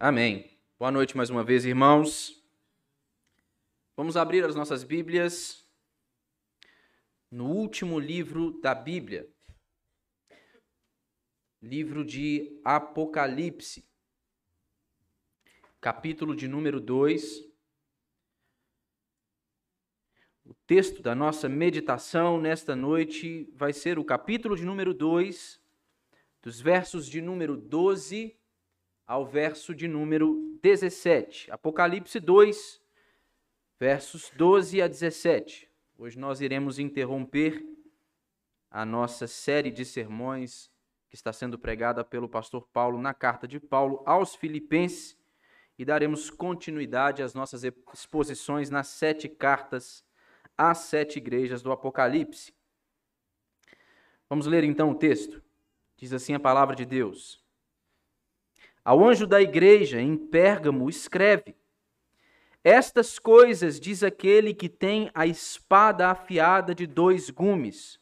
Amém. Boa noite mais uma vez, irmãos. Vamos abrir as nossas Bíblias no último livro da Bíblia, livro de Apocalipse, capítulo de número 2. O texto da nossa meditação nesta noite vai ser o capítulo de número 2, dos versos de número 12 ao verso de número 17. Apocalipse 2, versos 12 a 17. Hoje nós iremos interromper a nossa série de sermões que está sendo pregada pelo pastor Paulo na carta de Paulo aos Filipenses e daremos continuidade às nossas exposições nas sete cartas às sete igrejas do Apocalipse. Vamos ler então o texto. Diz assim a palavra de Deus. Ao anjo da igreja em Pérgamo, escreve: Estas coisas diz aquele que tem a espada afiada de dois gumes.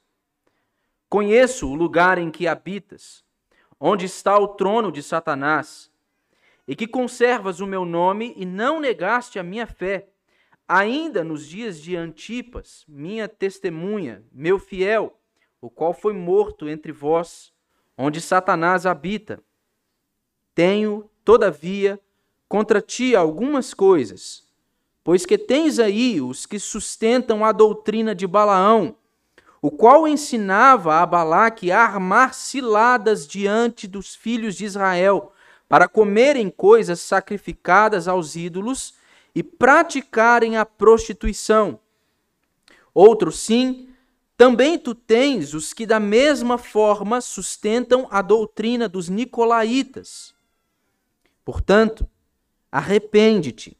Conheço o lugar em que habitas, onde está o trono de Satanás, e que conservas o meu nome e não negaste a minha fé, ainda nos dias de Antipas, minha testemunha, meu fiel, o qual foi morto entre vós, onde Satanás habita tenho, todavia, contra ti algumas coisas, pois que tens aí os que sustentam a doutrina de Balaão, o qual ensinava a Balaque a armar ciladas diante dos filhos de Israel, para comerem coisas sacrificadas aos ídolos e praticarem a prostituição. Outro sim, também tu tens os que da mesma forma sustentam a doutrina dos nicolaítas Portanto, arrepende-te.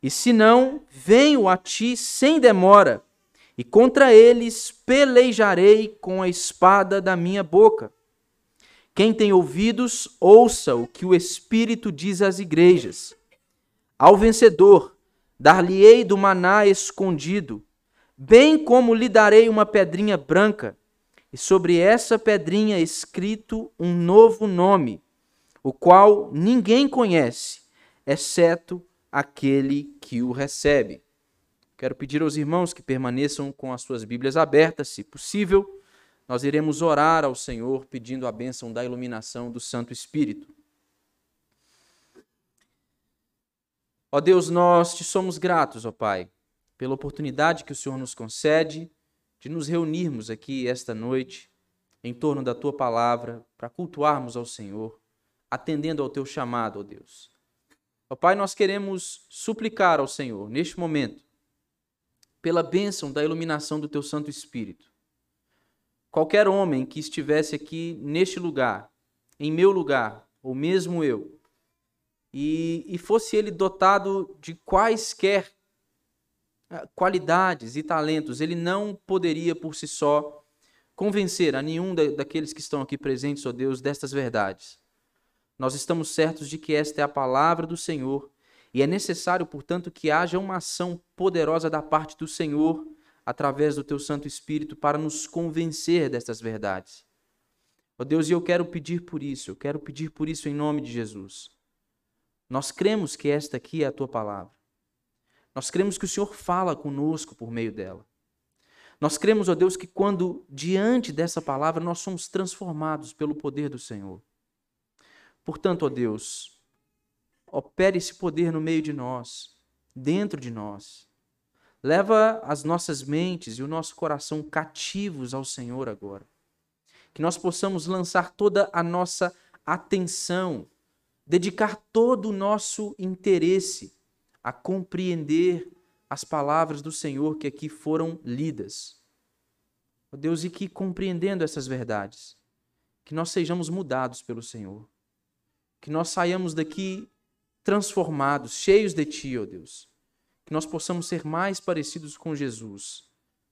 E se não, venho a ti sem demora, e contra eles pelejarei com a espada da minha boca. Quem tem ouvidos, ouça o que o Espírito diz às igrejas. Ao vencedor, dar-lhe-ei do maná escondido, bem como lhe darei uma pedrinha branca, e sobre essa pedrinha escrito um novo nome o qual ninguém conhece, exceto aquele que o recebe. Quero pedir aos irmãos que permaneçam com as suas Bíblias abertas, se possível. Nós iremos orar ao Senhor pedindo a bênção da iluminação do Santo Espírito. Ó Deus, nós te somos gratos, ó Pai, pela oportunidade que o Senhor nos concede de nos reunirmos aqui esta noite em torno da tua palavra para cultuarmos ao Senhor atendendo ao teu chamado, ó Deus. Ó Pai, nós queremos suplicar ao Senhor, neste momento, pela bênção da iluminação do teu Santo Espírito. Qualquer homem que estivesse aqui neste lugar, em meu lugar, ou mesmo eu, e, e fosse ele dotado de quaisquer ah, qualidades e talentos, ele não poderia por si só convencer a nenhum daqueles que estão aqui presentes, ó Deus, destas verdades. Nós estamos certos de que esta é a palavra do Senhor e é necessário, portanto, que haja uma ação poderosa da parte do Senhor através do teu Santo Espírito para nos convencer destas verdades. Ó oh Deus, e eu quero pedir por isso, eu quero pedir por isso em nome de Jesus. Nós cremos que esta aqui é a tua palavra. Nós cremos que o Senhor fala conosco por meio dela. Nós cremos, ó Deus, que quando diante dessa palavra nós somos transformados pelo poder do Senhor. Portanto, ó Deus, opere esse poder no meio de nós, dentro de nós. Leva as nossas mentes e o nosso coração cativos ao Senhor agora. Que nós possamos lançar toda a nossa atenção, dedicar todo o nosso interesse a compreender as palavras do Senhor que aqui foram lidas. Ó Deus, e que compreendendo essas verdades, que nós sejamos mudados pelo Senhor que nós saiamos daqui transformados, cheios de Ti, ó Deus. Que nós possamos ser mais parecidos com Jesus,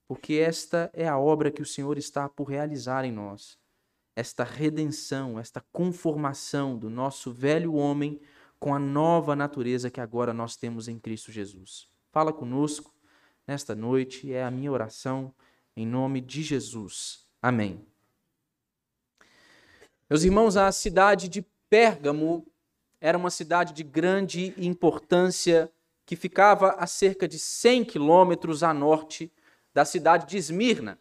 porque esta é a obra que o Senhor está por realizar em nós. Esta redenção, esta conformação do nosso velho homem com a nova natureza que agora nós temos em Cristo Jesus. Fala conosco nesta noite, é a minha oração em nome de Jesus. Amém. Meus irmãos, a cidade de Pérgamo era uma cidade de grande importância que ficava a cerca de 100 quilômetros a norte da cidade de Esmirna.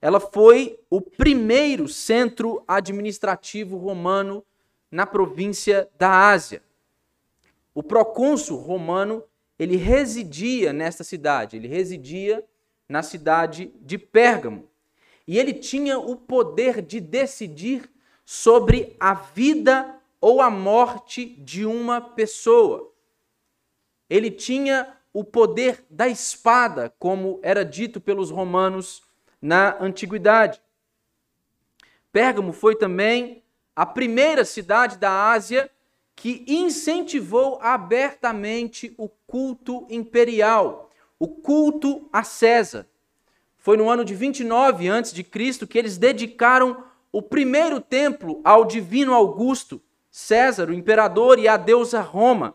Ela foi o primeiro centro administrativo romano na província da Ásia. O procônsul romano, ele residia nesta cidade, ele residia na cidade de Pérgamo. E ele tinha o poder de decidir sobre a vida ou a morte de uma pessoa. Ele tinha o poder da espada, como era dito pelos romanos na antiguidade. Pérgamo foi também a primeira cidade da Ásia que incentivou abertamente o culto imperial, o culto a César. Foi no ano de 29 a.C. que eles dedicaram o primeiro templo ao divino Augusto, César, o imperador, e à deusa Roma,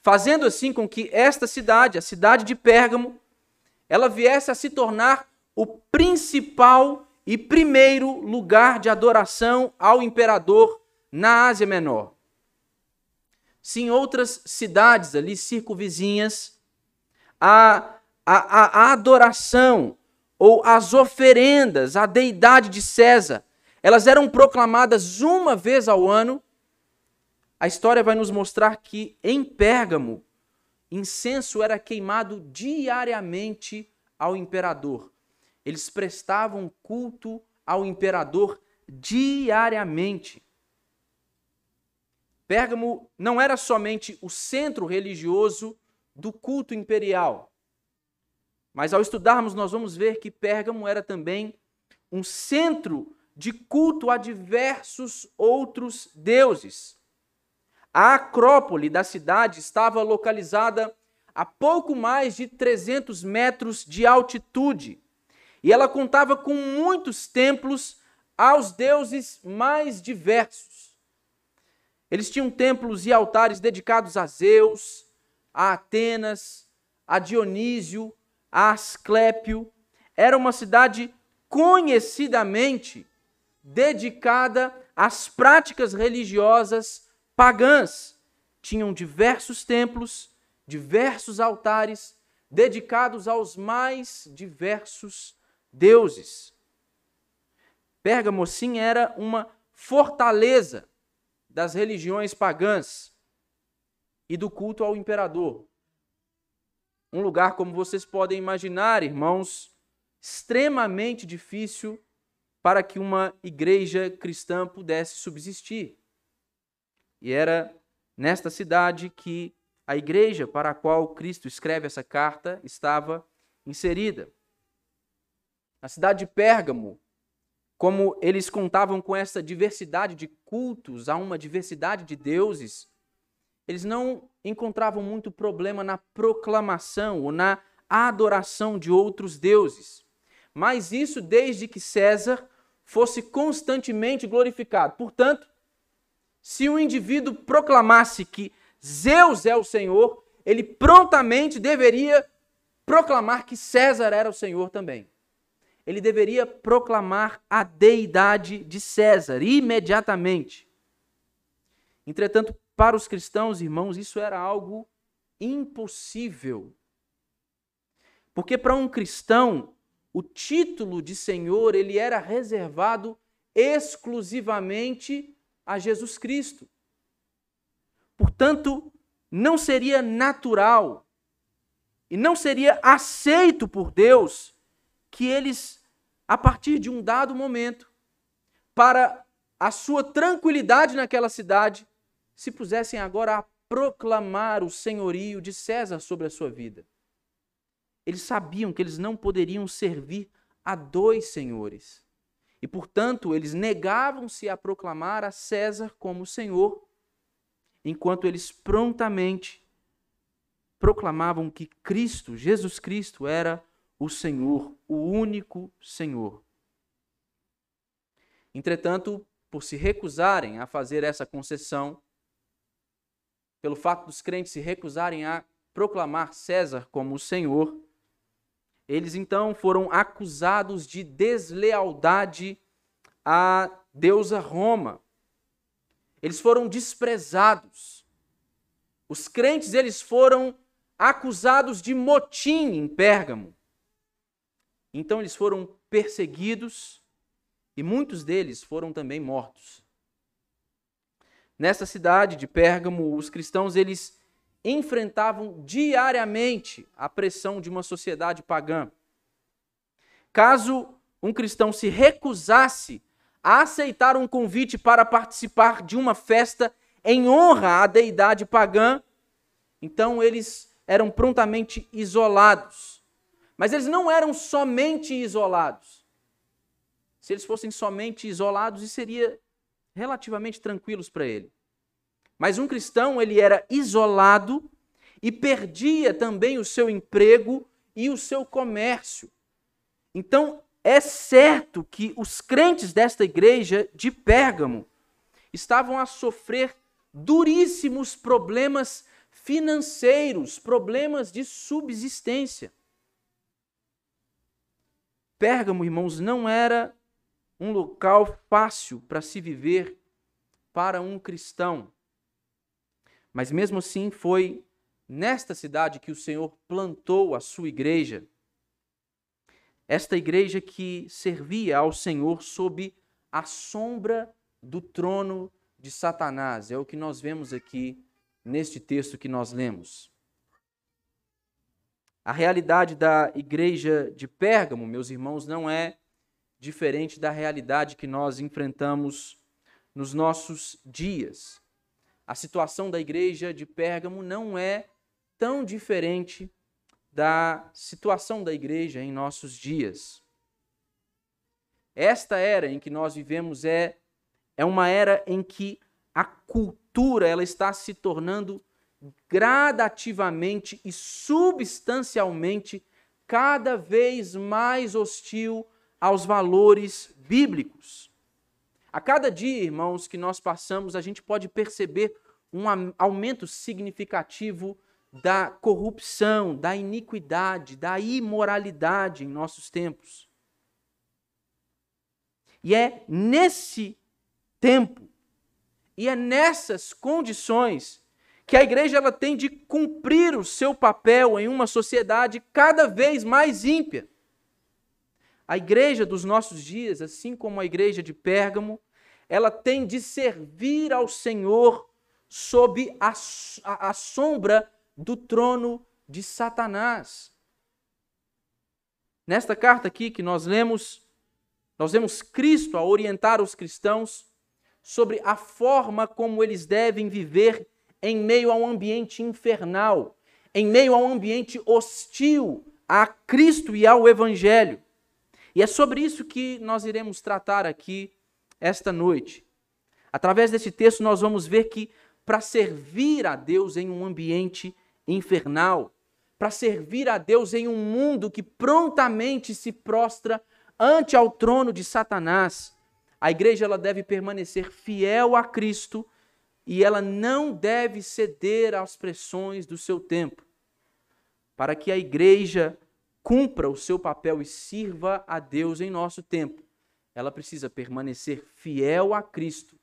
fazendo assim com que esta cidade, a cidade de Pérgamo, ela viesse a se tornar o principal e primeiro lugar de adoração ao imperador na Ásia Menor. Sim, outras cidades ali circunvizinhas, a, a, a adoração ou as oferendas à deidade de César, elas eram proclamadas uma vez ao ano. A história vai nos mostrar que em Pérgamo, incenso era queimado diariamente ao imperador. Eles prestavam culto ao imperador diariamente. Pérgamo não era somente o centro religioso do culto imperial, mas ao estudarmos, nós vamos ver que Pérgamo era também um centro de culto a diversos outros deuses. A Acrópole da cidade estava localizada a pouco mais de 300 metros de altitude e ela contava com muitos templos aos deuses mais diversos. Eles tinham templos e altares dedicados a Zeus, a Atenas, a Dionísio, a Asclépio. Era uma cidade conhecidamente dedicada às práticas religiosas pagãs. Tinham diversos templos, diversos altares dedicados aos mais diversos deuses. Pérgamo, sim, era uma fortaleza das religiões pagãs e do culto ao imperador. Um lugar, como vocês podem imaginar, irmãos, extremamente difícil para que uma igreja cristã pudesse subsistir. E era nesta cidade que a igreja para a qual Cristo escreve essa carta estava inserida. Na cidade de Pérgamo, como eles contavam com essa diversidade de cultos, a uma diversidade de deuses, eles não encontravam muito problema na proclamação ou na adoração de outros deuses. Mas isso desde que César fosse constantemente glorificado. Portanto, se um indivíduo proclamasse que Zeus é o Senhor, ele prontamente deveria proclamar que César era o Senhor também ele deveria proclamar a deidade de César imediatamente. Entretanto, para os cristãos, irmãos, isso era algo impossível. Porque para um cristão, o título de Senhor, ele era reservado exclusivamente a Jesus Cristo. Portanto, não seria natural e não seria aceito por Deus que eles, a partir de um dado momento, para a sua tranquilidade naquela cidade, se pusessem agora a proclamar o senhorio de César sobre a sua vida. Eles sabiam que eles não poderiam servir a dois senhores. E, portanto, eles negavam-se a proclamar a César como Senhor, enquanto eles prontamente proclamavam que Cristo, Jesus Cristo, era o Senhor, o único Senhor. Entretanto, por se recusarem a fazer essa concessão, pelo fato dos crentes se recusarem a proclamar César como o Senhor, eles então foram acusados de deslealdade à deusa Roma. eles foram desprezados. Os crentes eles foram acusados de motim em Pérgamo. Então eles foram perseguidos e muitos deles foram também mortos. Nessa cidade de Pérgamo, os cristãos eles enfrentavam diariamente a pressão de uma sociedade pagã. Caso um cristão se recusasse a aceitar um convite para participar de uma festa em honra à deidade pagã, então eles eram prontamente isolados. Mas eles não eram somente isolados. Se eles fossem somente isolados, isso seria relativamente tranquilos para ele. Mas um cristão, ele era isolado e perdia também o seu emprego e o seu comércio. Então, é certo que os crentes desta igreja de Pérgamo estavam a sofrer duríssimos problemas financeiros, problemas de subsistência. Pérgamo, irmãos, não era um local fácil para se viver para um cristão. Mas mesmo assim foi nesta cidade que o Senhor plantou a sua igreja esta igreja que servia ao Senhor sob a sombra do trono de Satanás. É o que nós vemos aqui neste texto que nós lemos. A realidade da igreja de Pérgamo, meus irmãos, não é diferente da realidade que nós enfrentamos nos nossos dias. A situação da igreja de Pérgamo não é tão diferente da situação da igreja em nossos dias. Esta era em que nós vivemos é, é uma era em que a cultura ela está se tornando gradativamente e substancialmente cada vez mais hostil aos valores bíblicos. A cada dia, irmãos, que nós passamos, a gente pode perceber um aumento significativo da corrupção, da iniquidade, da imoralidade em nossos tempos. E é nesse tempo e é nessas condições que a igreja ela tem de cumprir o seu papel em uma sociedade cada vez mais ímpia. A igreja dos nossos dias, assim como a igreja de Pérgamo, ela tem de servir ao Senhor sob a, a, a sombra do trono de Satanás. Nesta carta aqui que nós lemos, nós vemos Cristo a orientar os cristãos sobre a forma como eles devem viver em meio a um ambiente infernal, em meio a um ambiente hostil a Cristo e ao Evangelho. E é sobre isso que nós iremos tratar aqui esta noite. Através desse texto, nós vamos ver que para servir a Deus em um ambiente infernal, para servir a Deus em um mundo que prontamente se prostra ante ao trono de Satanás. A igreja ela deve permanecer fiel a Cristo e ela não deve ceder às pressões do seu tempo. Para que a igreja cumpra o seu papel e sirva a Deus em nosso tempo, ela precisa permanecer fiel a Cristo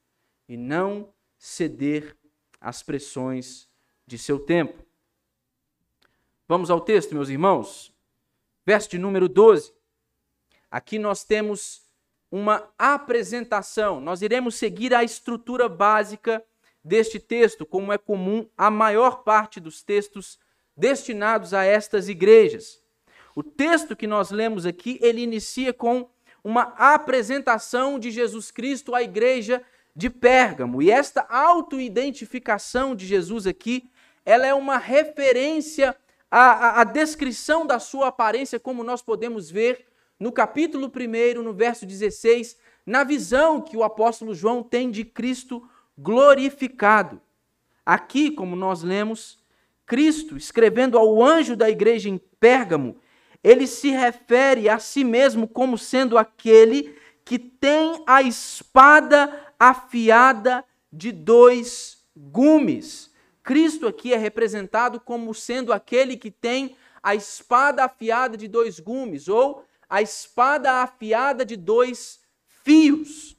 e não ceder às pressões de seu tempo. Vamos ao texto, meus irmãos. Verso de número 12. Aqui nós temos uma apresentação. Nós iremos seguir a estrutura básica deste texto, como é comum a maior parte dos textos destinados a estas igrejas. O texto que nós lemos aqui, ele inicia com uma apresentação de Jesus Cristo à igreja de Pérgamo. E esta autoidentificação de Jesus aqui, ela é uma referência a, a, a descrição da sua aparência, como nós podemos ver no capítulo 1, no verso 16, na visão que o apóstolo João tem de Cristo glorificado. Aqui, como nós lemos, Cristo, escrevendo ao anjo da igreja em Pérgamo, ele se refere a si mesmo como sendo aquele que tem a espada afiada de dois gumes. Cristo aqui é representado como sendo aquele que tem a espada afiada de dois gumes, ou a espada afiada de dois fios.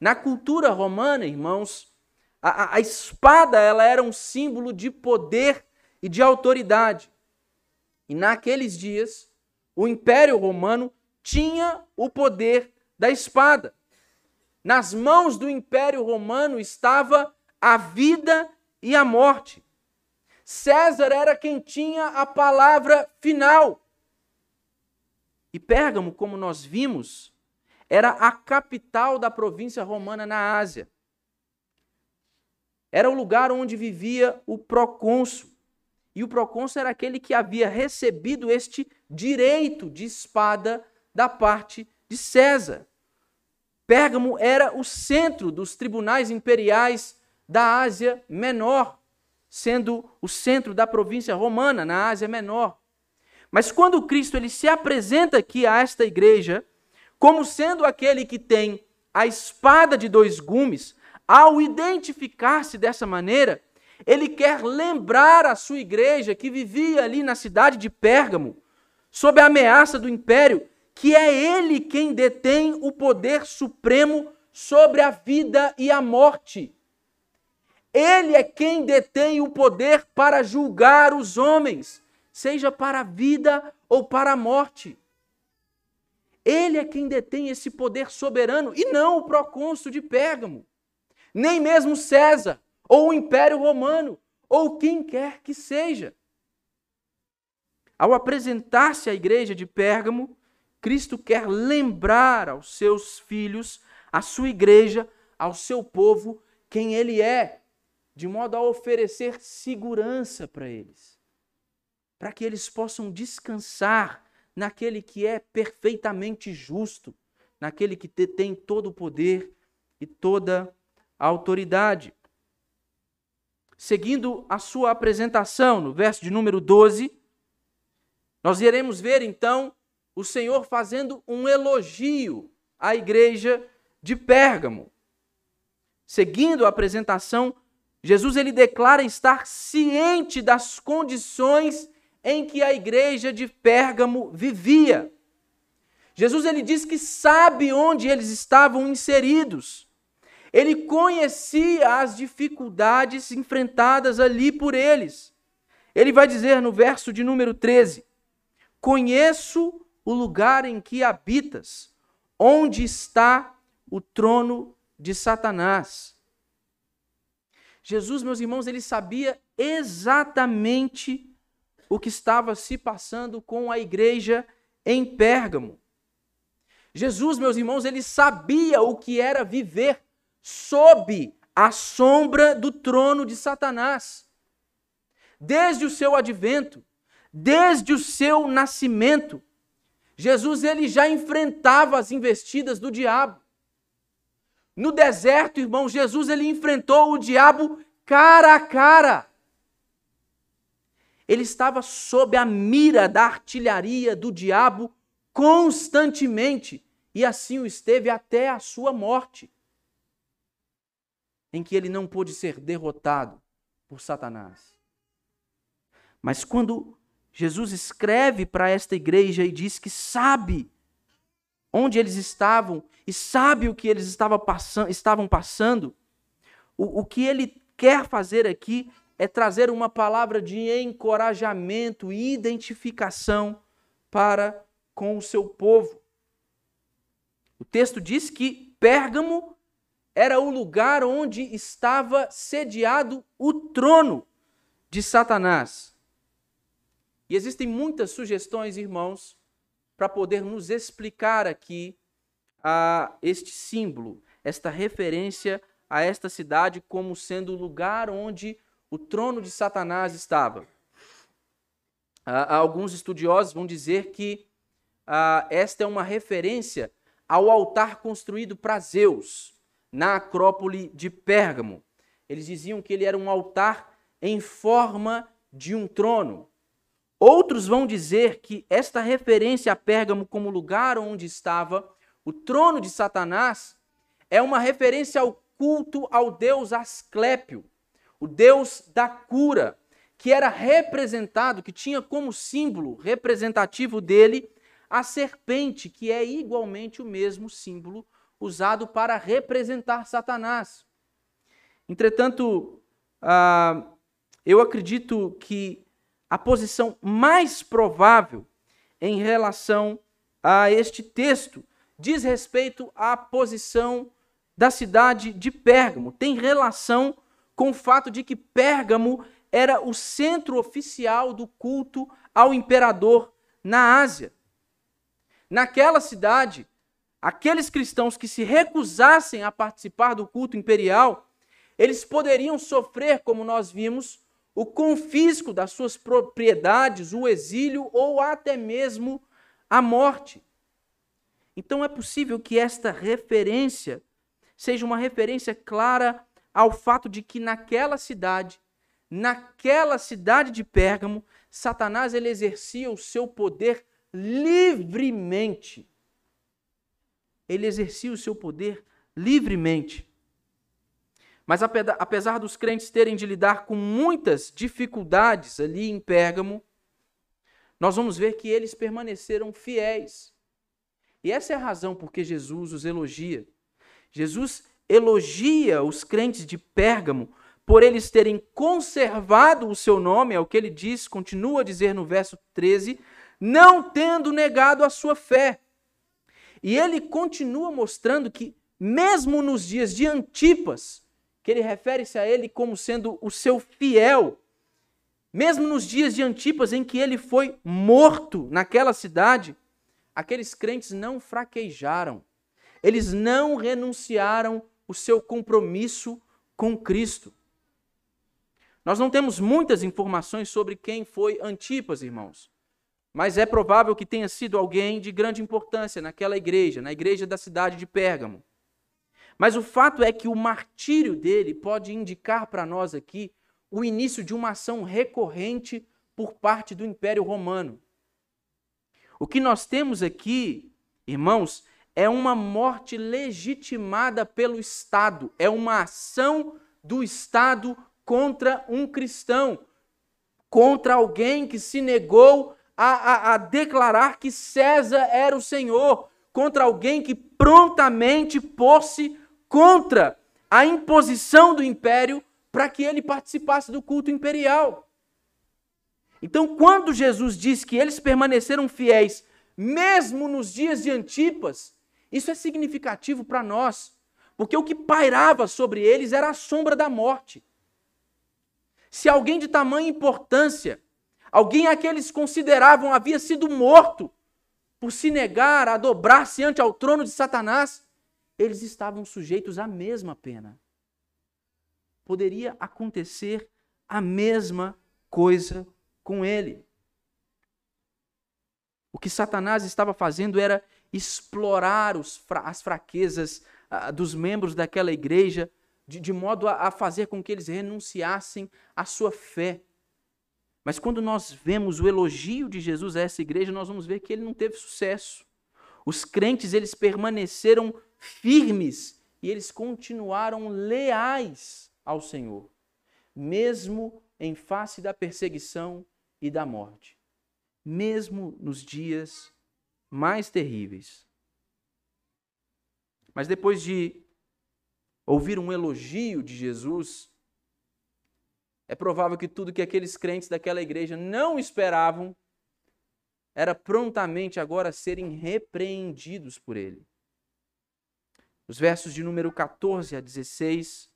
Na cultura romana, irmãos, A, a, espada ela era um símbolo de poder e de autoridade. E naqueles dias, o Império Romano tinha o poder da espada. Nas mãos do Império Romano estava a vida e a morte. César era quem tinha a palavra final. E Pérgamo, como nós vimos, era a capital da província romana na Ásia. Era o lugar onde vivia o procônsul. E o procônsul era aquele que havia recebido este direito de espada da parte de César. Pérgamo era o centro dos tribunais imperiais da Ásia Menor sendo o centro da província romana, na Ásia Menor. Mas quando Cristo ele se apresenta aqui a esta igreja, como sendo aquele que tem a espada de dois gumes, ao identificar-se dessa maneira, ele quer lembrar a sua igreja que vivia ali na cidade de Pérgamo, sob a ameaça do império, que é ele quem detém o poder supremo sobre a vida e a morte. Ele é quem detém o poder para julgar os homens, seja para a vida ou para a morte. Ele é quem detém esse poder soberano e não o procônsul de Pérgamo, nem mesmo César ou o Império Romano ou quem quer que seja. Ao apresentar-se à igreja de Pérgamo, Cristo quer lembrar aos seus filhos, à sua igreja, ao seu povo, quem ele é de modo a oferecer segurança para eles, para que eles possam descansar naquele que é perfeitamente justo, naquele que tem todo o poder e toda a autoridade. Seguindo a sua apresentação, no verso de número 12, nós iremos ver então o Senhor fazendo um elogio à igreja de Pérgamo. Seguindo a apresentação, Jesus ele declara estar ciente das condições em que a igreja de Pérgamo vivia. Jesus ele diz que sabe onde eles estavam inseridos. Ele conhecia as dificuldades enfrentadas ali por eles. Ele vai dizer no verso de número 13: Conheço o lugar em que habitas, onde está o trono de Satanás. Jesus, meus irmãos, ele sabia exatamente o que estava se passando com a igreja em Pérgamo. Jesus, meus irmãos, ele sabia o que era viver sob a sombra do trono de Satanás. Desde o seu advento, desde o seu nascimento, Jesus ele já enfrentava as investidas do diabo. No deserto, irmão, Jesus ele enfrentou o diabo cara a cara. Ele estava sob a mira da artilharia do diabo constantemente, e assim o esteve até a sua morte, em que ele não pôde ser derrotado por Satanás. Mas quando Jesus escreve para esta igreja e diz que sabe onde eles estavam e sabe o que eles estavam passando, estavam passando, o, o que ele quer fazer aqui é trazer uma palavra de encorajamento e identificação para com o seu povo. O texto diz que Pérgamo era o lugar onde estava sediado o trono de Satanás. E existem muitas sugestões, irmãos, para poder nos explicar aqui a este símbolo, esta referência a esta cidade como sendo o lugar onde o trono de Satanás estava. alguns estudiosos vão dizer que esta é uma referência ao altar construído para Zeus, na Acrópole de Pérgamo. Eles diziam que ele era um altar em forma de um trono. Outros vão dizer que esta referência a Pérgamo como lugar onde estava o trono de Satanás é uma referência ao culto ao deus Asclépio, o deus da cura, que era representado, que tinha como símbolo representativo dele a serpente, que é igualmente o mesmo símbolo usado para representar Satanás. Entretanto, ah, eu acredito que a posição mais provável em relação a este texto diz respeito à posição da cidade de Pérgamo. Tem relação com o fato de que Pérgamo era o centro oficial do culto ao imperador na Ásia. Naquela cidade, aqueles cristãos que se recusassem a participar do culto imperial, eles poderiam sofrer, como nós vimos, o confisco das suas propriedades, o exílio ou até mesmo a morte. Então é possível que esta referência seja uma referência clara ao fato de que naquela cidade, naquela cidade de Pérgamo, Satanás ele exercia o seu poder livremente. Ele exercia o seu poder livremente. Mas apesar dos crentes terem de lidar com muitas dificuldades ali em Pérgamo, nós vamos ver que eles permaneceram fiéis. E essa é a razão por que Jesus os elogia. Jesus elogia os crentes de Pérgamo por eles terem conservado o seu nome, é o que ele diz, continua a dizer no verso 13, não tendo negado a sua fé. E ele continua mostrando que, mesmo nos dias de Antipas, que ele refere-se a ele como sendo o seu fiel. Mesmo nos dias de Antipas, em que ele foi morto naquela cidade, aqueles crentes não fraquejaram, eles não renunciaram o seu compromisso com Cristo. Nós não temos muitas informações sobre quem foi Antipas, irmãos, mas é provável que tenha sido alguém de grande importância naquela igreja, na igreja da cidade de Pérgamo. Mas o fato é que o martírio dele pode indicar para nós aqui o início de uma ação recorrente por parte do Império Romano. O que nós temos aqui, irmãos, é uma morte legitimada pelo Estado, é uma ação do Estado contra um cristão, contra alguém que se negou a, a, a declarar que César era o Senhor, contra alguém que prontamente pôs-se contra a imposição do império para que ele participasse do culto imperial. Então, quando Jesus diz que eles permaneceram fiéis, mesmo nos dias de Antipas, isso é significativo para nós, porque o que pairava sobre eles era a sombra da morte. Se alguém de tamanha importância, alguém a que eles consideravam havia sido morto por se negar a dobrar-se ante ao trono de Satanás, eles estavam sujeitos à mesma pena. Poderia acontecer a mesma coisa com ele. O que Satanás estava fazendo era explorar as fraquezas ah, dos membros daquela igreja, de, de modo a, a fazer com que eles renunciassem à sua fé. Mas quando nós vemos o elogio de Jesus a essa igreja, nós vamos ver que ele não teve sucesso. Os crentes, eles permaneceram firmes e eles continuaram leais ao Senhor, mesmo em face da perseguição e da morte, mesmo nos dias mais terríveis. Mas depois de ouvir um elogio de Jesus, é provável que tudo que aqueles crentes daquela igreja não esperavam era prontamente agora serem repreendidos por ele. Os versos de número 14 a 16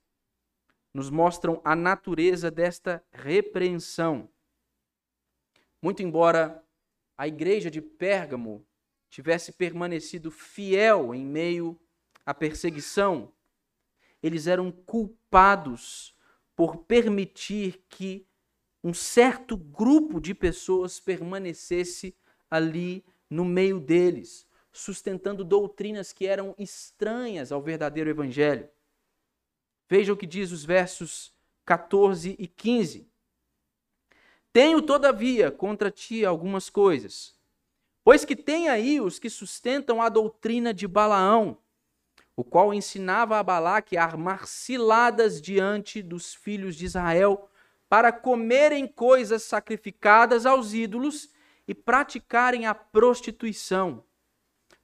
nos mostram a natureza desta repreensão. Muito embora a igreja de Pérgamo tivesse permanecido fiel em meio à perseguição, eles eram culpados por permitir que um certo grupo de pessoas permanecesse ali no meio deles sustentando doutrinas que eram estranhas ao verdadeiro evangelho. Veja o que diz os versos 14 e 15. Tenho, todavia, contra ti algumas coisas, pois que tem aí os que sustentam a doutrina de Balaão, o qual ensinava a Balaque a armar ciladas diante dos filhos de Israel, para comerem coisas sacrificadas aos ídolos e praticarem a prostituição.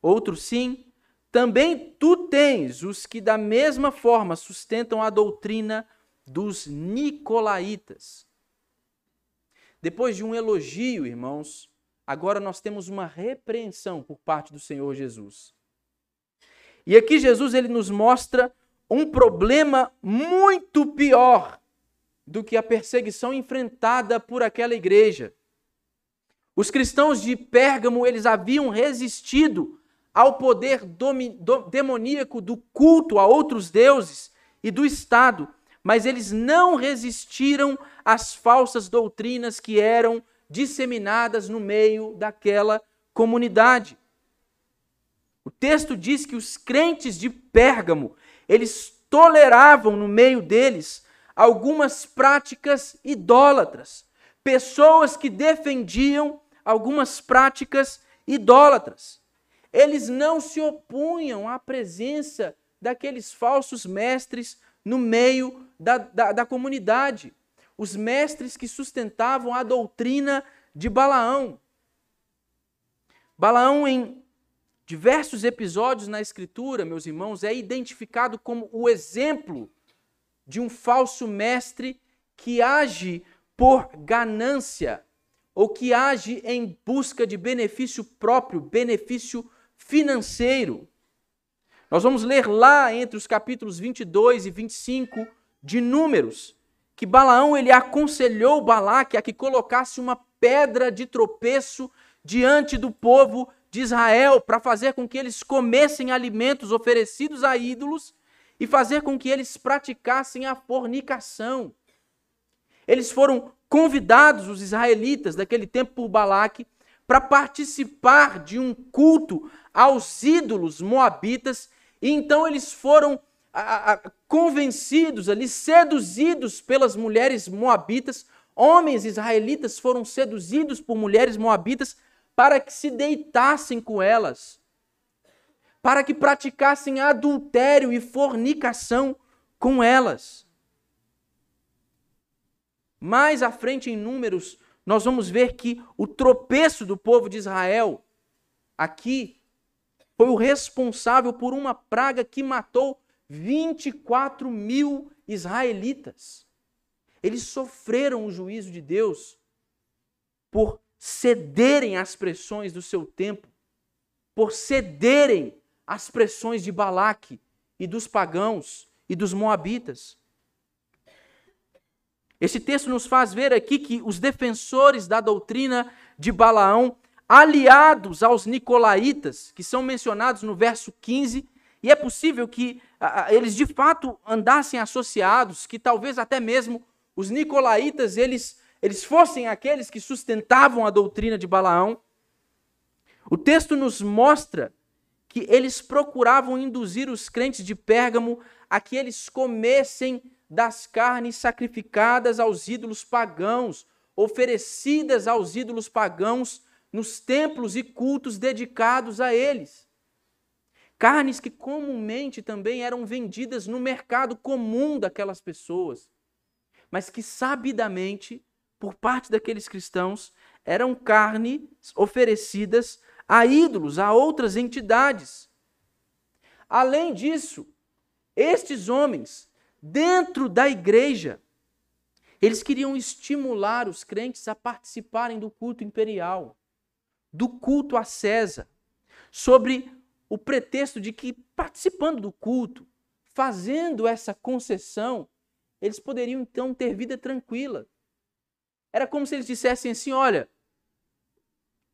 Outro sim, também tu tens os que da mesma forma sustentam a doutrina dos nicolaítas. Depois de um elogio, irmãos, agora nós temos uma repreensão por parte do Senhor Jesus. E aqui Jesus ele nos mostra um problema muito pior do que a perseguição enfrentada por aquela igreja. Os cristãos de Pérgamo, eles haviam resistido ao poder demoníaco do culto a outros deuses e do Estado, mas eles não resistiram às falsas doutrinas que eram disseminadas no meio daquela comunidade. O texto diz que os crentes de Pérgamo, eles toleravam no meio deles algumas práticas idólatras, pessoas que defendiam algumas práticas idólatras. Eles não se opunham à presença daqueles falsos mestres no meio da, da, da comunidade. Os mestres que sustentavam a doutrina de Balaão. Balaão, em diversos episódios na Escritura, meus irmãos, é identificado como o exemplo de um falso mestre que age por ganância ou que age em busca de benefício próprio, benefício financeiro. Nós vamos ler lá entre os capítulos 22 e 25 de Números que Balaão ele aconselhou Balaque a que colocasse uma pedra de tropeço diante do povo de Israel para fazer com que eles comessem alimentos oferecidos a ídolos e fazer com que eles praticassem a fornicação. Eles foram convidados, os israelitas daquele tempo por Balaque, para participar de um culto aos ídolos moabitas, e então eles foram a, a, convencidos ali, seduzidos pelas mulheres moabitas, homens israelitas foram seduzidos por mulheres moabitas para que se deitassem com elas para que praticassem adultério e fornicação com elas. Mais à frente em Números, nós vamos ver que o tropeço do povo de Israel aqui foi o responsável por uma praga que matou 24 mil israelitas. Eles sofreram o juízo de Deus por cederem às pressões do seu tempo, por cederem as pressões de Balaque e dos pagãos e dos moabitas. Esse texto nos faz ver aqui que os defensores da doutrina de Balaão, aliados aos nicolaítas, que são mencionados no verso 15, e é possível que eles de fato andassem associados, que talvez até mesmo os nicolaítas eles, eles fossem aqueles que sustentavam a doutrina de Balaão. O texto nos mostra que eles procuravam induzir os crentes de Pérgamo a que eles comessem das carnes sacrificadas aos ídolos pagãos, oferecidas aos ídolos pagãos nos templos e cultos dedicados a eles. Carnes que comumente também eram vendidas no mercado comum daquelas pessoas, mas que sabidamente, por parte daqueles cristãos, eram carnes oferecidas a ídolos, a outras entidades. Além disso, estes homens, dentro da igreja, eles queriam estimular os crentes a participarem do culto imperial, do culto a César, sobre o pretexto de que, participando do culto, fazendo essa concessão, eles poderiam então ter vida tranquila. Era como se eles dissessem assim: olha,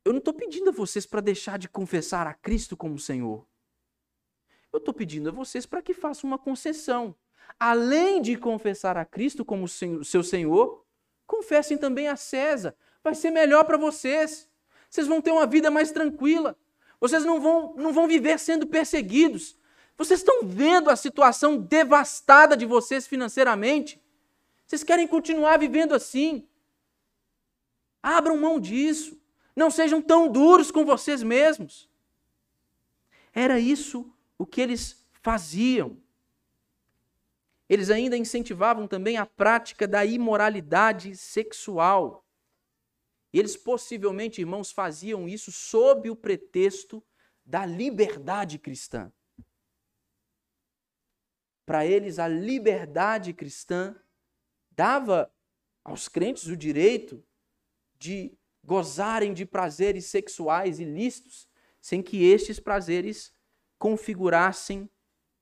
eu não estou pedindo a vocês para deixar de confessar a Cristo como Senhor. Eu estou pedindo a vocês para que façam uma concessão. Além de confessar a Cristo como seu Senhor, confessem também a César. Vai ser melhor para vocês. Vocês vão ter uma vida mais tranquila. Vocês não vão, não vão viver sendo perseguidos. Vocês estão vendo a situação devastada de vocês financeiramente? Vocês querem continuar vivendo assim? Abram mão disso. Não sejam tão duros com vocês mesmos. Era isso o que eles faziam. Eles ainda incentivavam também a prática da imoralidade sexual. E eles possivelmente, irmãos, faziam isso sob o pretexto da liberdade cristã. Para eles, a liberdade cristã dava aos crentes o direito de gozarem de prazeres sexuais ilícitos, sem que estes prazeres configurassem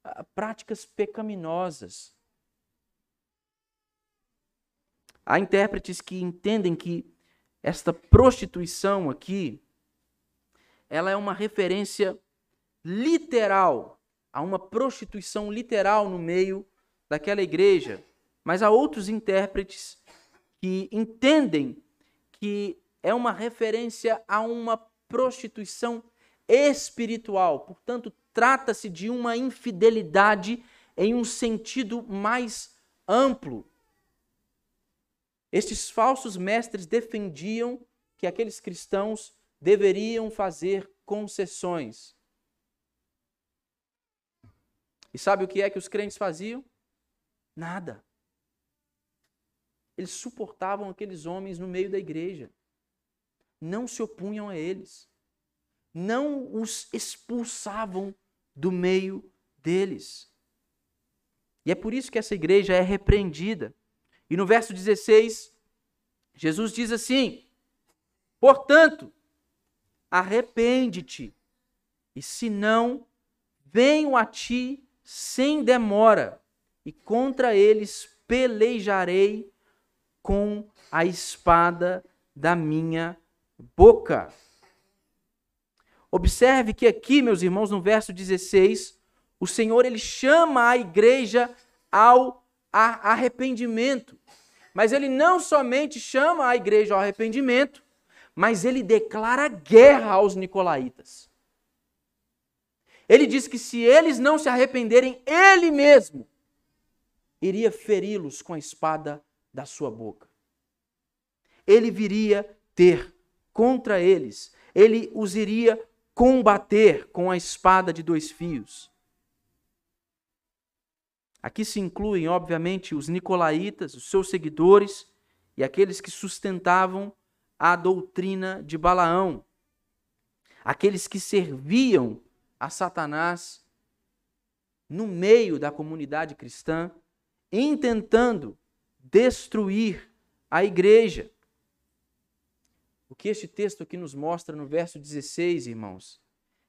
ah, práticas pecaminosas. Há intérpretes que entendem que esta prostituição aqui, ela é uma referência literal a uma prostituição literal no meio daquela igreja. Mas há outros intérpretes que entendem que é uma referência a uma prostituição espiritual. Portanto, trata-se de uma infidelidade em um sentido mais amplo. Estes falsos mestres defendiam que aqueles cristãos deveriam fazer concessões. E sabe o que é que os crentes faziam? Nada. Eles suportavam aqueles homens no meio da igreja. Não se opunham a eles. Não os expulsavam do meio deles. E é por isso que essa igreja é repreendida. E no verso 16, Jesus diz assim: Portanto, arrepende-te, e se não, venho a ti sem demora, e contra eles pelejarei com a espada da minha boca. Observe que aqui, meus irmãos, no verso 16, o Senhor ele chama a igreja ao arrependimento. Mas ele não somente chama a igreja ao arrependimento, mas ele declara guerra aos nicolaítas. Ele diz que se eles não se arrependerem, ele mesmo iria feri-los com a espada da sua boca. Ele viria ter contra eles, ele os iria combater com a espada de dois fios. Aqui se incluem, obviamente, os nicolaítas, os seus seguidores e aqueles que sustentavam a doutrina de Balaão, aqueles que serviam a Satanás no meio da comunidade cristã, intentando destruir a igreja. O que este texto aqui nos mostra no verso 16, irmãos,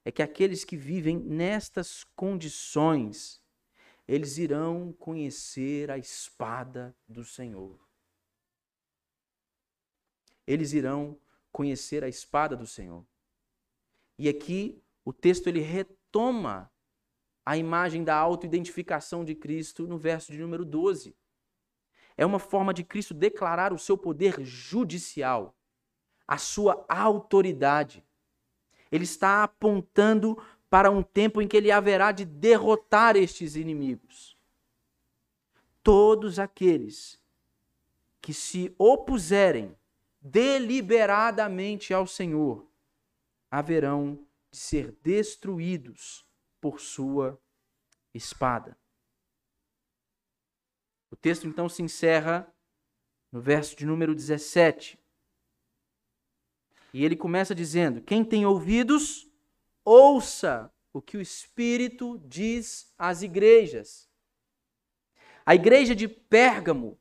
é que aqueles que vivem nestas condições, eles irão conhecer a espada do Senhor. Eles irão conhecer a espada do Senhor. E aqui o texto ele retoma a imagem da autoidentificação de Cristo no verso de número 12. É uma forma de Cristo declarar o seu poder judicial, a sua autoridade. Ele está apontando para um tempo em que ele haverá de derrotar estes inimigos. Todos aqueles que se opuserem deliberadamente ao Senhor haverão de ser destruídos por sua espada. O texto então se encerra no verso de número 17. E ele começa dizendo: Quem tem ouvidos, ouça o que o Espírito diz às igrejas. A igreja de Pérgamo,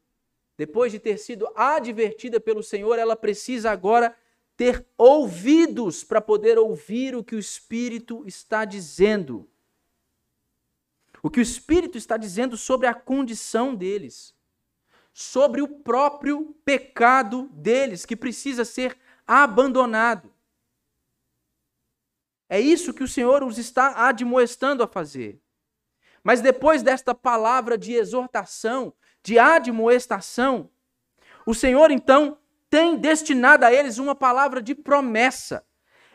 depois de ter sido advertida pelo Senhor, ela precisa agora ter ouvidos para poder ouvir o que o Espírito está dizendo. O que o Espírito está dizendo sobre a condição deles, sobre o próprio pecado deles, que precisa ser abandonado. É isso que o Senhor os está admoestando a fazer. Mas depois desta palavra de exortação, de admoestação, o Senhor então tem destinado a eles uma palavra de promessa.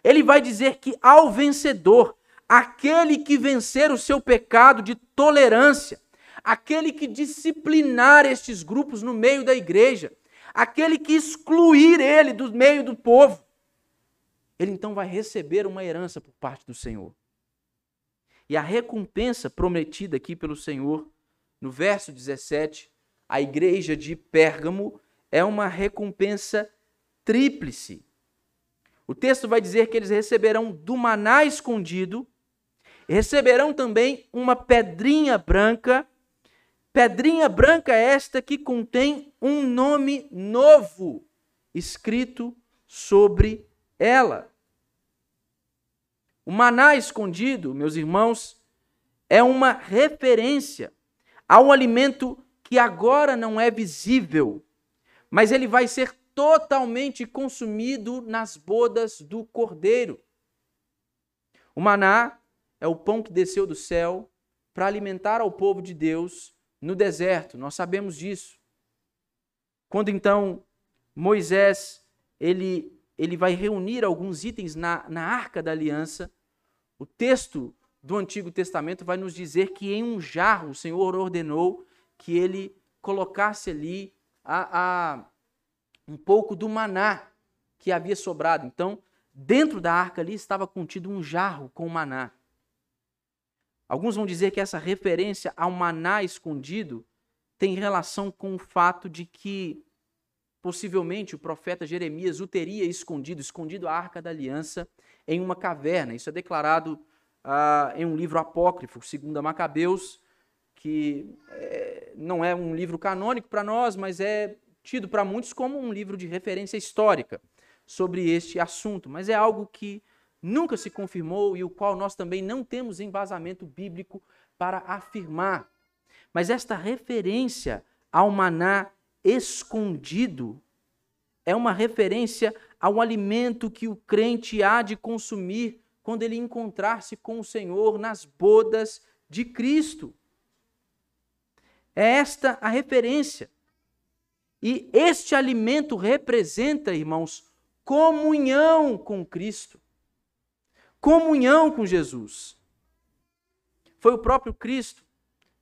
Ele vai dizer que ao vencedor, aquele que vencer o seu pecado de tolerância, aquele que disciplinar estes grupos no meio da igreja, aquele que excluir ele do meio do povo, ele então vai receber uma herança por parte do Senhor. E a recompensa prometida aqui pelo Senhor, no verso 17, a igreja de Pérgamo, é uma recompensa tríplice. O texto vai dizer que eles receberão do maná escondido, receberão também uma pedrinha branca Pedrinha branca é esta que contém um nome novo escrito sobre ela. O maná escondido, meus irmãos, é uma referência a um alimento que agora não é visível, mas ele vai ser totalmente consumido nas bodas do Cordeiro. O maná é o pão que desceu do céu para alimentar ao povo de Deus no deserto. Nós sabemos disso. Quando então Moisés ele, ele vai reunir alguns itens na, na arca da aliança, o texto do Antigo Testamento vai nos dizer que em um jarro o Senhor ordenou que ele colocasse ali a, a, um pouco do maná que havia sobrado. Então, dentro da arca ali estava contido um jarro com maná. Alguns vão dizer que essa referência ao maná escondido tem relação com o fato de que possivelmente o profeta Jeremias o teria escondido, escondido a arca da aliança em uma caverna. Isso é declarado ah, em um livro apócrifo, segundo Macabeus, que é, não é um livro canônico para nós, mas é tido para muitos como um livro de referência histórica sobre este assunto. Mas é algo que nunca se confirmou e o qual nós também não temos embasamento bíblico para afirmar. Mas esta referência ao maná escondido é uma referência ao alimento que o crente há de consumir quando ele encontrar-se com o Senhor nas bodas de Cristo. É esta a referência. E este alimento representa, irmãos, comunhão com Cristo comunhão com Jesus. Foi o próprio Cristo,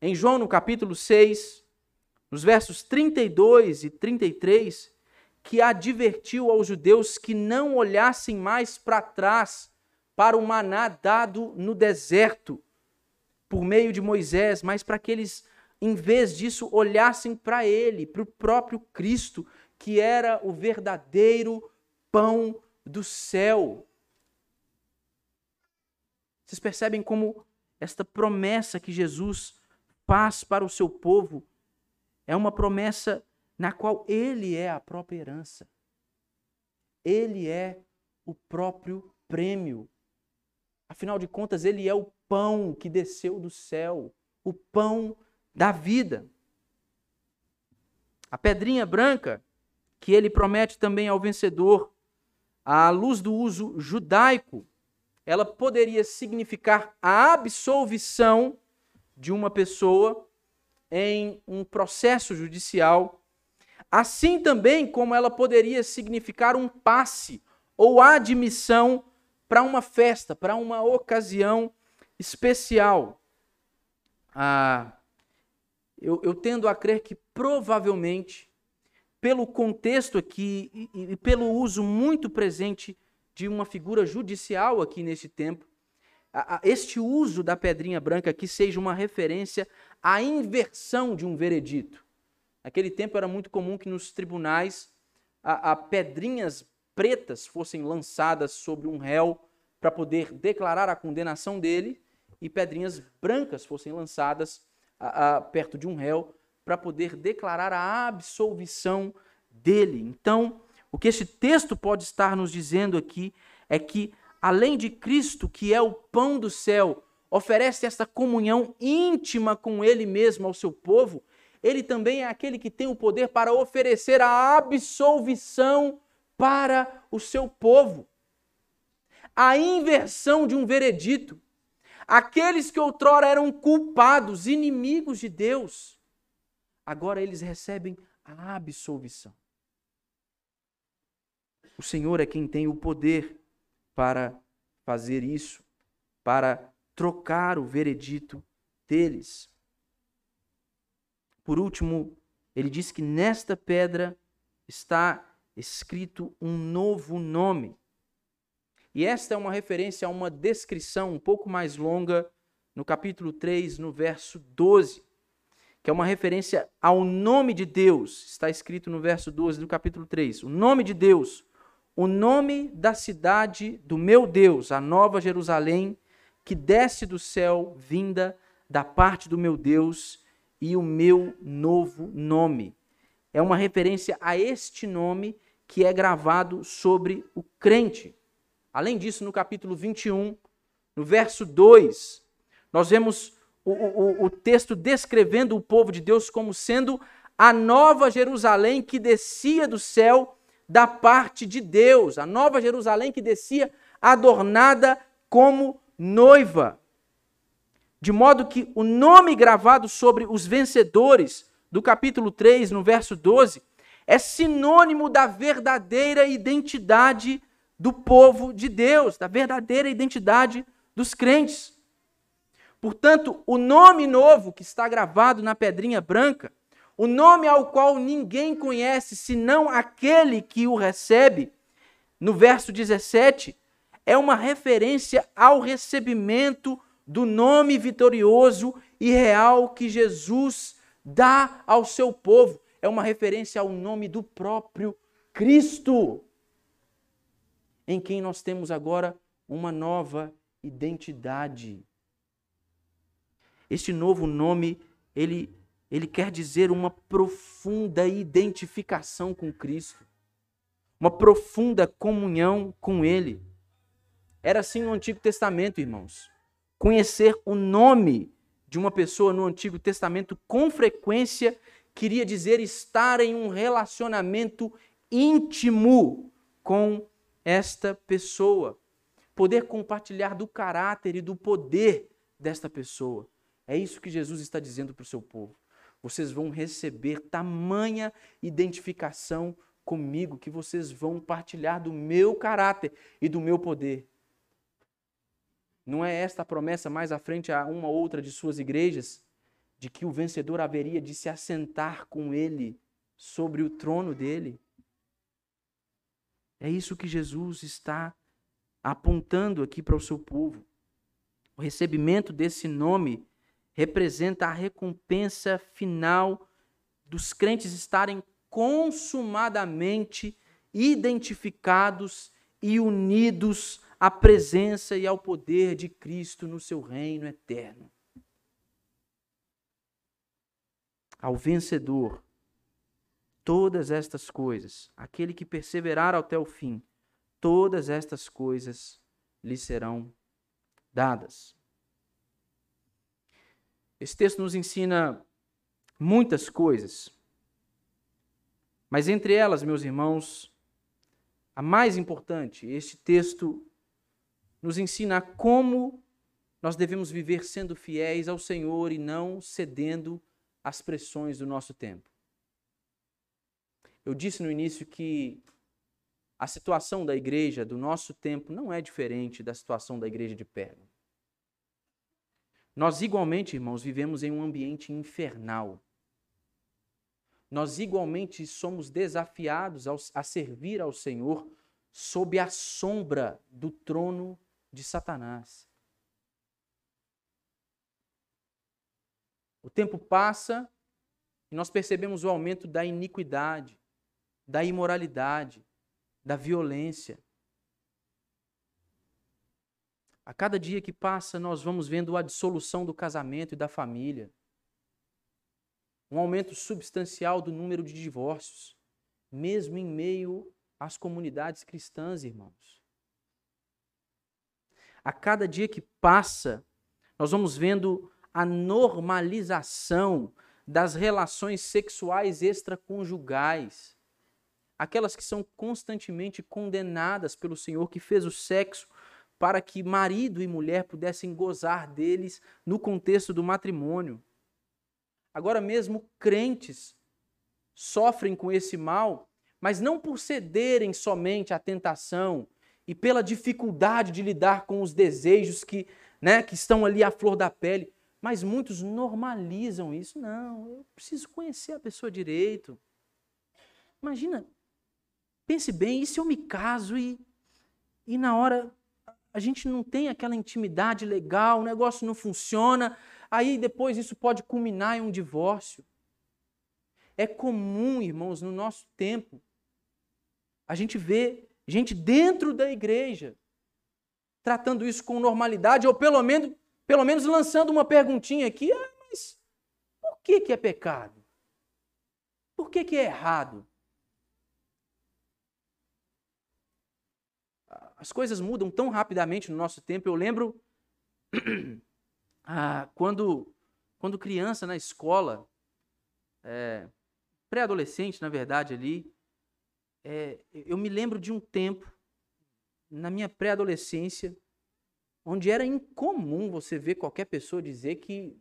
em João no capítulo 6, nos versos 32 e 33, que advertiu aos judeus que não olhassem mais para trás para o maná dado no deserto por meio de Moisés, mas para que eles, em vez disso, olhassem para ele, para o próprio Cristo, que era o verdadeiro pão do céu. Vocês percebem como esta promessa que Jesus faz para o seu povo é uma promessa na qual ele é a própria herança. Ele é o próprio prêmio. Afinal de contas, ele é o pão que desceu do céu, o pão da vida. A pedrinha branca que ele promete também ao vencedor, à luz do uso judaico ela poderia significar a absolvição de uma pessoa em um processo judicial, assim também como ela poderia significar um passe ou admissão para uma festa, para uma ocasião especial. Ah, eu, eu tendo a crer que provavelmente, pelo contexto aqui e, e pelo uso muito presente de uma figura judicial aqui neste tempo, este uso da pedrinha branca aqui seja uma referência à inversão de um veredito. Naquele tempo era muito comum que nos tribunais a, a pedrinhas pretas fossem lançadas sobre um réu para poder declarar a condenação dele e pedrinhas brancas fossem lançadas a, a, perto de um réu para poder declarar a absolvição dele. Então, o que esse texto pode estar nos dizendo aqui é que, além de Cristo, que é o pão do céu, oferece essa comunhão íntima com Ele mesmo ao seu povo, ele também é aquele que tem o poder para oferecer a absolvição para o seu povo. A inversão de um veredito. Aqueles que outrora eram culpados, inimigos de Deus, agora eles recebem a absolvição. O Senhor é quem tem o poder para fazer isso, para trocar o veredito deles. Por último, ele diz que nesta pedra está escrito um novo nome. E esta é uma referência a uma descrição um pouco mais longa no capítulo 3, no verso 12, que é uma referência ao nome de Deus. Está escrito no verso 12 do capítulo 3. O nome de Deus, o nome da cidade do meu Deus, a nova Jerusalém, que desce do céu, vinda da parte do meu Deus, e o meu novo nome. É uma referência a este nome que é gravado sobre o crente. Além disso, no capítulo 21, no verso 2, nós vemos o, o, o texto descrevendo o povo de Deus como sendo a nova Jerusalém que descia do céu da parte de Deus, a nova Jerusalém que descia adornada como noiva. De modo que o nome gravado sobre os vencedores do capítulo 3, no verso 12, é sinônimo da verdadeira identidade do povo de Deus, da verdadeira identidade dos crentes. Portanto, o nome novo que está gravado na pedrinha branca, o nome ao qual ninguém conhece senão aquele que o recebe, no verso 17, é uma referência ao recebimento do nome vitorioso e real que Jesus dá ao seu povo. É uma referência ao nome do próprio Cristo, em quem nós temos agora uma nova identidade. Este novo nome, ele, ele quer dizer uma profunda identificação com Cristo, uma profunda comunhão com Ele. Era assim no Antigo Testamento, irmãos. Conhecer o nome de uma pessoa no Antigo Testamento com frequência queria dizer estar em um relacionamento íntimo com esta pessoa, poder compartilhar do caráter e do poder desta pessoa. É isso que Jesus está dizendo para o seu povo. Vocês vão receber tamanha identificação comigo que vocês vão partilhar do meu caráter e do meu poder. Não é esta a promessa mais à frente a uma outra de suas igrejas? De que o vencedor haveria de se assentar com ele sobre o trono dele? É isso que Jesus está apontando aqui para o seu povo. O recebimento desse nome representa a recompensa final dos crentes estarem consumadamente identificados e unidos à presença e ao poder de Cristo no seu reino eterno. Ao vencedor, todas estas coisas, aquele que perseverar até o fim, todas estas coisas lhe serão dadas. Esse texto nos ensina muitas coisas, mas entre elas, meus irmãos, a mais importante, este texto nos ensina como nós devemos viver sendo fiéis ao Senhor e não cedendo às pressões do nosso tempo. Eu disse no início que a situação da igreja do nosso tempo não é diferente da situação da igreja de Pérgamo. Nós igualmente, irmãos, vivemos em um ambiente infernal. Nós igualmente somos desafiados a servir ao Senhor sob a sombra do trono de Satanás. O tempo passa e nós percebemos o aumento da iniquidade, da imoralidade, da violência. A cada dia que passa, nós vamos vendo a dissolução do casamento e da família. Um aumento substancial do número de divórcios, mesmo em meio às comunidades cristãs, irmãos. A cada dia que passa, nós vamos vendo a normalização das relações sexuais extraconjugais. Aquelas que são constantemente condenadas pelo Senhor que fez o sexo para que marido e mulher pudessem gozar deles no contexto do matrimônio. Agora mesmo crentes sofrem com esse mal, mas não por cederem somente à tentação e pela dificuldade de lidar com os desejos que, né, que estão ali à flor da pele. Mas muitos normalizam isso. Não, eu preciso conhecer a pessoa direito. Imagina, pense bem, e se eu me caso e, e na hora a gente não tem aquela intimidade legal, o negócio não funciona, aí depois isso pode culminar em um divórcio. É comum, irmãos, no nosso tempo, a gente vê gente dentro da igreja tratando isso com normalidade, ou pelo menos, pelo menos lançando uma perguntinha aqui, ah, mas por que, que é pecado? Por que, que é errado? As coisas mudam tão rapidamente no nosso tempo. Eu lembro ah, quando, quando criança na escola, é, pré-adolescente, na verdade, ali, é, eu me lembro de um tempo, na minha pré-adolescência, onde era incomum você ver qualquer pessoa dizer que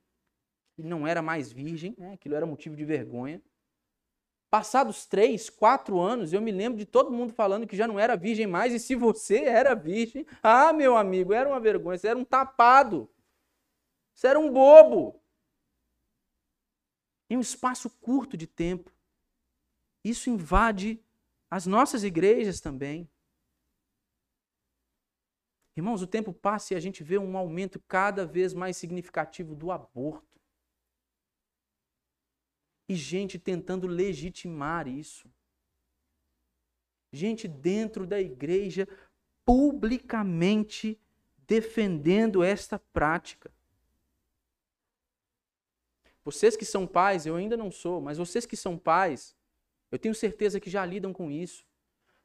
não era mais virgem, né? aquilo era motivo de vergonha. Passados três, quatro anos, eu me lembro de todo mundo falando que já não era virgem mais, e se você era virgem, ah, meu amigo, era uma vergonha, você era um tapado, você era um bobo. Em um espaço curto de tempo. Isso invade as nossas igrejas também. Irmãos, o tempo passa e a gente vê um aumento cada vez mais significativo do aborto. E gente tentando legitimar isso. Gente dentro da igreja publicamente defendendo esta prática. Vocês que são pais, eu ainda não sou, mas vocês que são pais, eu tenho certeza que já lidam com isso.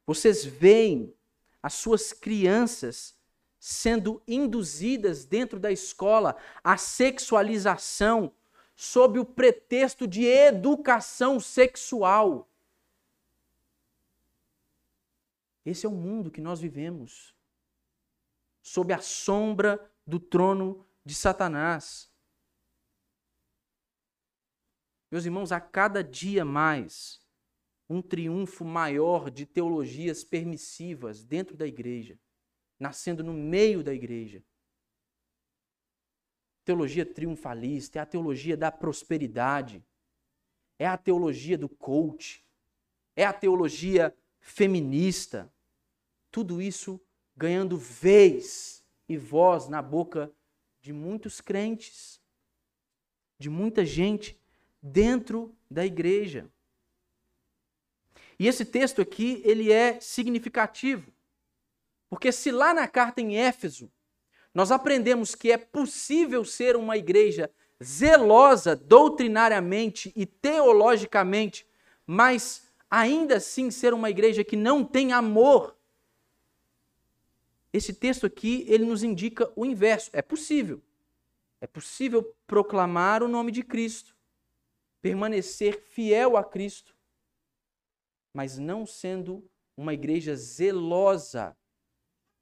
Vocês veem as suas crianças sendo induzidas dentro da escola à sexualização sob o pretexto de educação sexual. Esse é o mundo que nós vivemos, sob a sombra do trono de Satanás. Meus irmãos, a cada dia mais, um triunfo maior de teologias permissivas dentro da igreja nascendo no meio da igreja. Teologia triunfalista é a teologia da prosperidade, é a teologia do coach, é a teologia feminista. Tudo isso ganhando vez e voz na boca de muitos crentes, de muita gente dentro da igreja. E esse texto aqui, ele é significativo. Porque se lá na carta em Éfeso nós aprendemos que é possível ser uma igreja zelosa doutrinariamente e teologicamente, mas ainda assim ser uma igreja que não tem amor. Esse texto aqui, ele nos indica o inverso. É possível. É possível proclamar o nome de Cristo, permanecer fiel a Cristo, mas não sendo uma igreja zelosa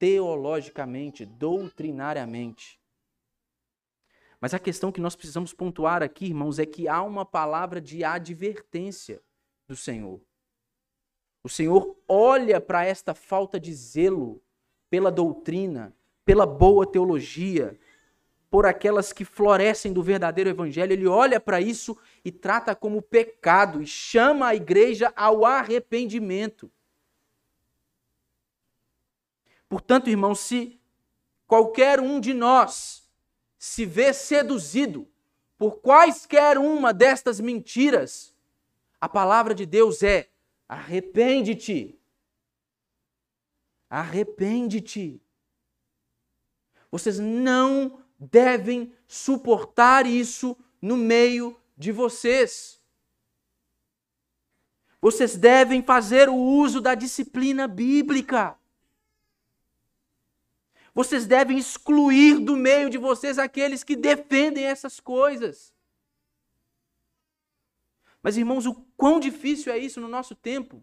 teologicamente, doutrinariamente. Mas a questão que nós precisamos pontuar aqui, irmãos, é que há uma palavra de advertência do Senhor. O Senhor olha para esta falta de zelo pela doutrina, pela boa teologia, por aquelas que florescem do verdadeiro evangelho, ele olha para isso e trata como pecado e chama a igreja ao arrependimento. Portanto, irmãos, se qualquer um de nós se vê seduzido por quaisquer uma destas mentiras, a palavra de Deus é: arrepende-te. Arrepende-te. Vocês não devem suportar isso no meio de vocês. Vocês devem fazer o uso da disciplina bíblica. Vocês devem excluir do meio de vocês aqueles que defendem essas coisas. Mas, irmãos, o quão difícil é isso no nosso tempo?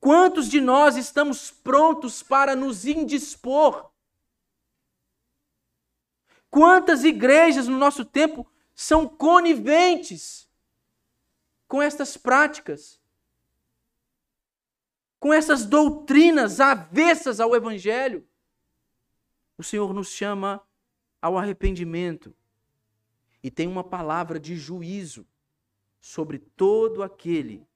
Quantos de nós estamos prontos para nos indispor? Quantas igrejas no nosso tempo são coniventes com estas práticas? Com essas doutrinas avessas ao Evangelho. O Senhor nos chama ao arrependimento e tem uma palavra de juízo sobre todo aquele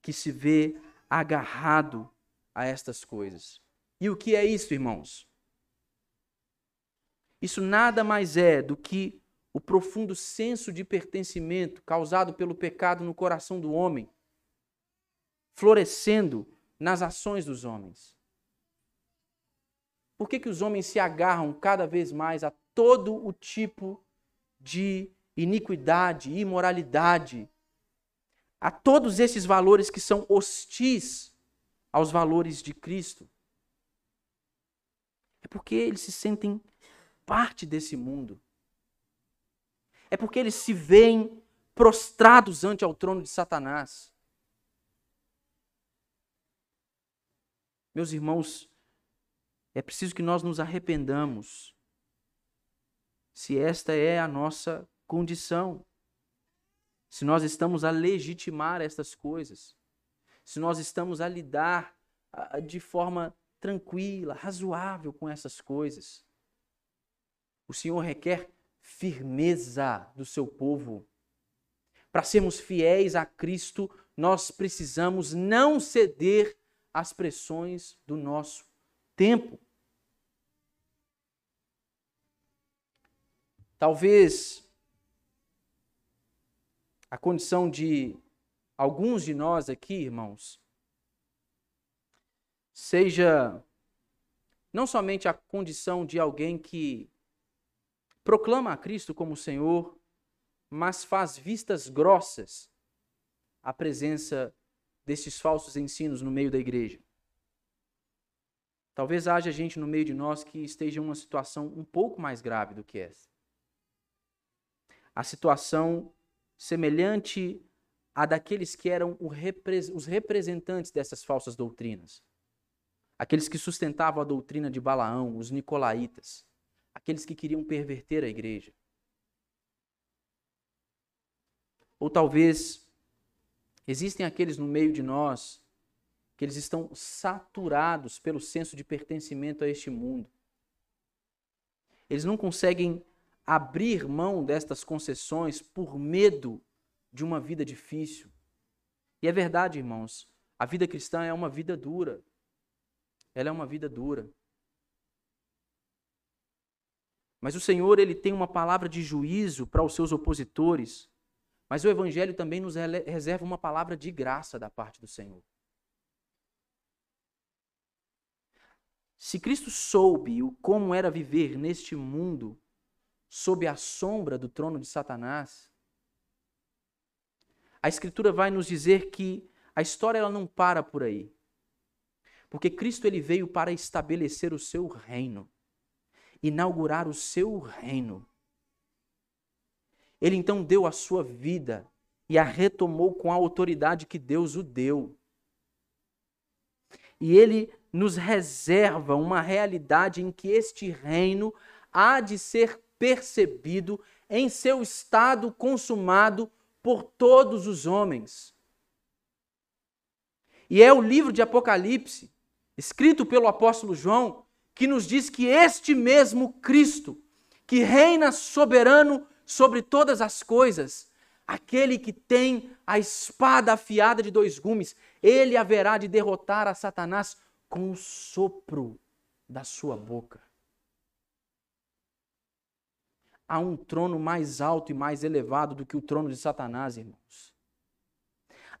que se vê agarrado a estas coisas. E o que é isso, irmãos? Isso nada mais é do que o profundo senso de pertencimento causado pelo pecado no coração do homem, florescendo nas ações dos homens? Por que, que os homens se agarram cada vez mais a todo o tipo de iniquidade, imoralidade, a todos esses valores que são hostis aos valores de Cristo. É porque eles se sentem parte desse mundo. É porque eles se veem prostrados ante ao trono de Satanás. Meus irmãos, é preciso que nós nos arrependamos se esta é a nossa condição. Se nós estamos a legitimar estas coisas, se nós estamos a lidar de forma tranquila, razoável com essas coisas. O Senhor requer firmeza do seu povo. Para sermos fiéis a Cristo, nós precisamos não ceder às pressões do nosso tempo. Talvez a condição de alguns de nós aqui, irmãos, seja não somente a condição de alguém que proclama a Cristo como Senhor, mas faz vistas grossas à presença desses falsos ensinos no meio da igreja. Talvez haja gente no meio de nós que esteja em uma situação um pouco mais grave do que essa. A situação semelhante à daqueles que eram os representantes dessas falsas doutrinas. Aqueles que sustentavam a doutrina de Balaão, os nicolaítas, aqueles que queriam perverter a igreja. Ou talvez existem aqueles no meio de nós que eles estão saturados pelo senso de pertencimento a este mundo. Eles não conseguem abrir mão destas concessões por medo de uma vida difícil. E é verdade, irmãos, a vida cristã é uma vida dura. Ela é uma vida dura. Mas o Senhor, ele tem uma palavra de juízo para os seus opositores, mas o evangelho também nos reserva uma palavra de graça da parte do Senhor. Se Cristo soube o como era viver neste mundo sob a sombra do trono de Satanás, a escritura vai nos dizer que a história ela não para por aí. Porque Cristo ele veio para estabelecer o seu reino, inaugurar o seu reino. Ele então deu a sua vida e a retomou com a autoridade que Deus o deu. E ele nos reserva uma realidade em que este reino há de ser percebido em seu estado consumado por todos os homens. E é o livro de Apocalipse, escrito pelo apóstolo João, que nos diz que este mesmo Cristo, que reina soberano sobre todas as coisas, aquele que tem a espada afiada de dois gumes, ele haverá de derrotar a Satanás com o sopro da sua boca há um trono mais alto e mais elevado do que o trono de Satanás, irmãos.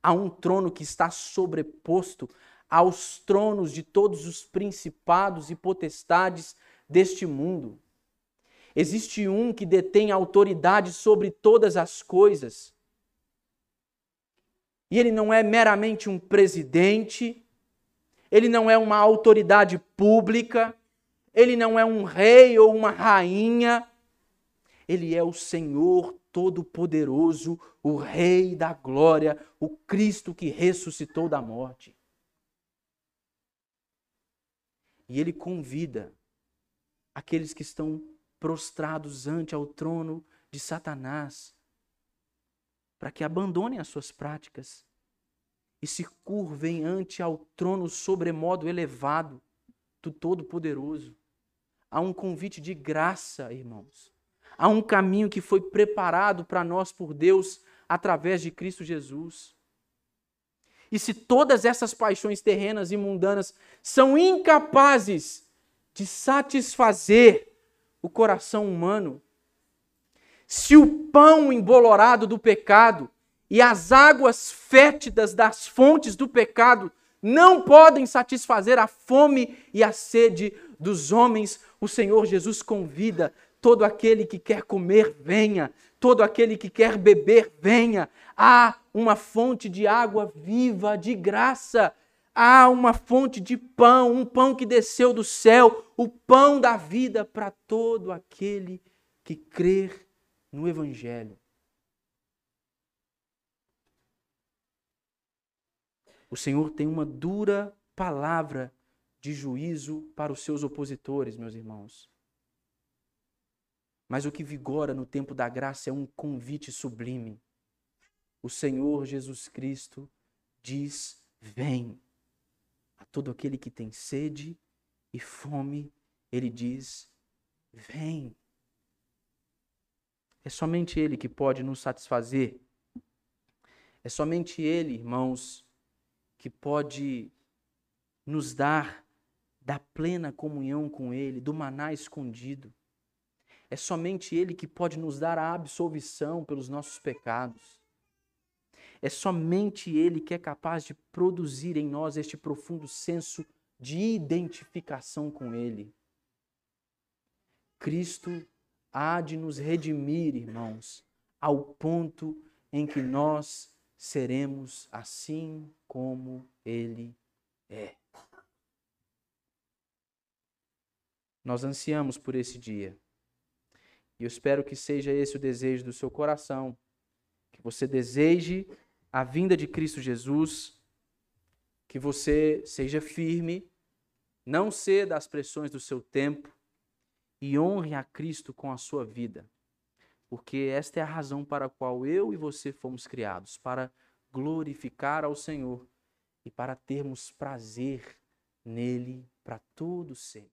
Há um trono que está sobreposto aos tronos de todos os principados e potestades deste mundo. Existe um que detém autoridade sobre todas as coisas. E ele não é meramente um presidente, ele não é uma autoridade pública, ele não é um rei ou uma rainha, ele é o Senhor Todo-Poderoso, o Rei da Glória, o Cristo que ressuscitou da morte. E ele convida aqueles que estão prostrados ante ao trono de Satanás para que abandonem as suas práticas e se curvem ante ao trono sobremodo elevado do Todo-Poderoso. Há um convite de graça, irmãos. Há um caminho que foi preparado para nós por Deus através de Cristo Jesus. E se todas essas paixões terrenas e mundanas são incapazes de satisfazer o coração humano, se o pão embolorado do pecado e as águas fétidas das fontes do pecado não podem satisfazer a fome e a sede dos homens, o Senhor Jesus convida Todo aquele que quer comer, venha. todo aquele que quer beber, venha. Há uma fonte de água viva, de graça. Há uma fonte de pão, um pão que desceu do céu, o pão da vida para todo aquele que crer no Evangelho. O Senhor tem uma dura palavra de juízo para os seus opositores, meus irmãos. Mas o que vigora no tempo da graça é um convite sublime. O Senhor Jesus Cristo diz: Vem. A todo aquele que tem sede e fome, ele diz: Vem. É somente Ele que pode nos satisfazer. É somente Ele, irmãos, que pode nos dar da plena comunhão com Ele, do maná escondido. É somente Ele que pode nos dar a absolvição pelos nossos pecados. É somente Ele que é capaz de produzir em nós este profundo senso de identificação com Ele. Cristo há de nos redimir, irmãos, ao ponto em que nós seremos assim como Ele é. Nós ansiamos por esse dia. E eu espero que seja esse o desejo do seu coração. Que você deseje a vinda de Cristo Jesus. Que você seja firme, não ceda às pressões do seu tempo e honre a Cristo com a sua vida porque esta é a razão para a qual eu e você fomos criados para glorificar ao Senhor e para termos prazer nele para todo sempre.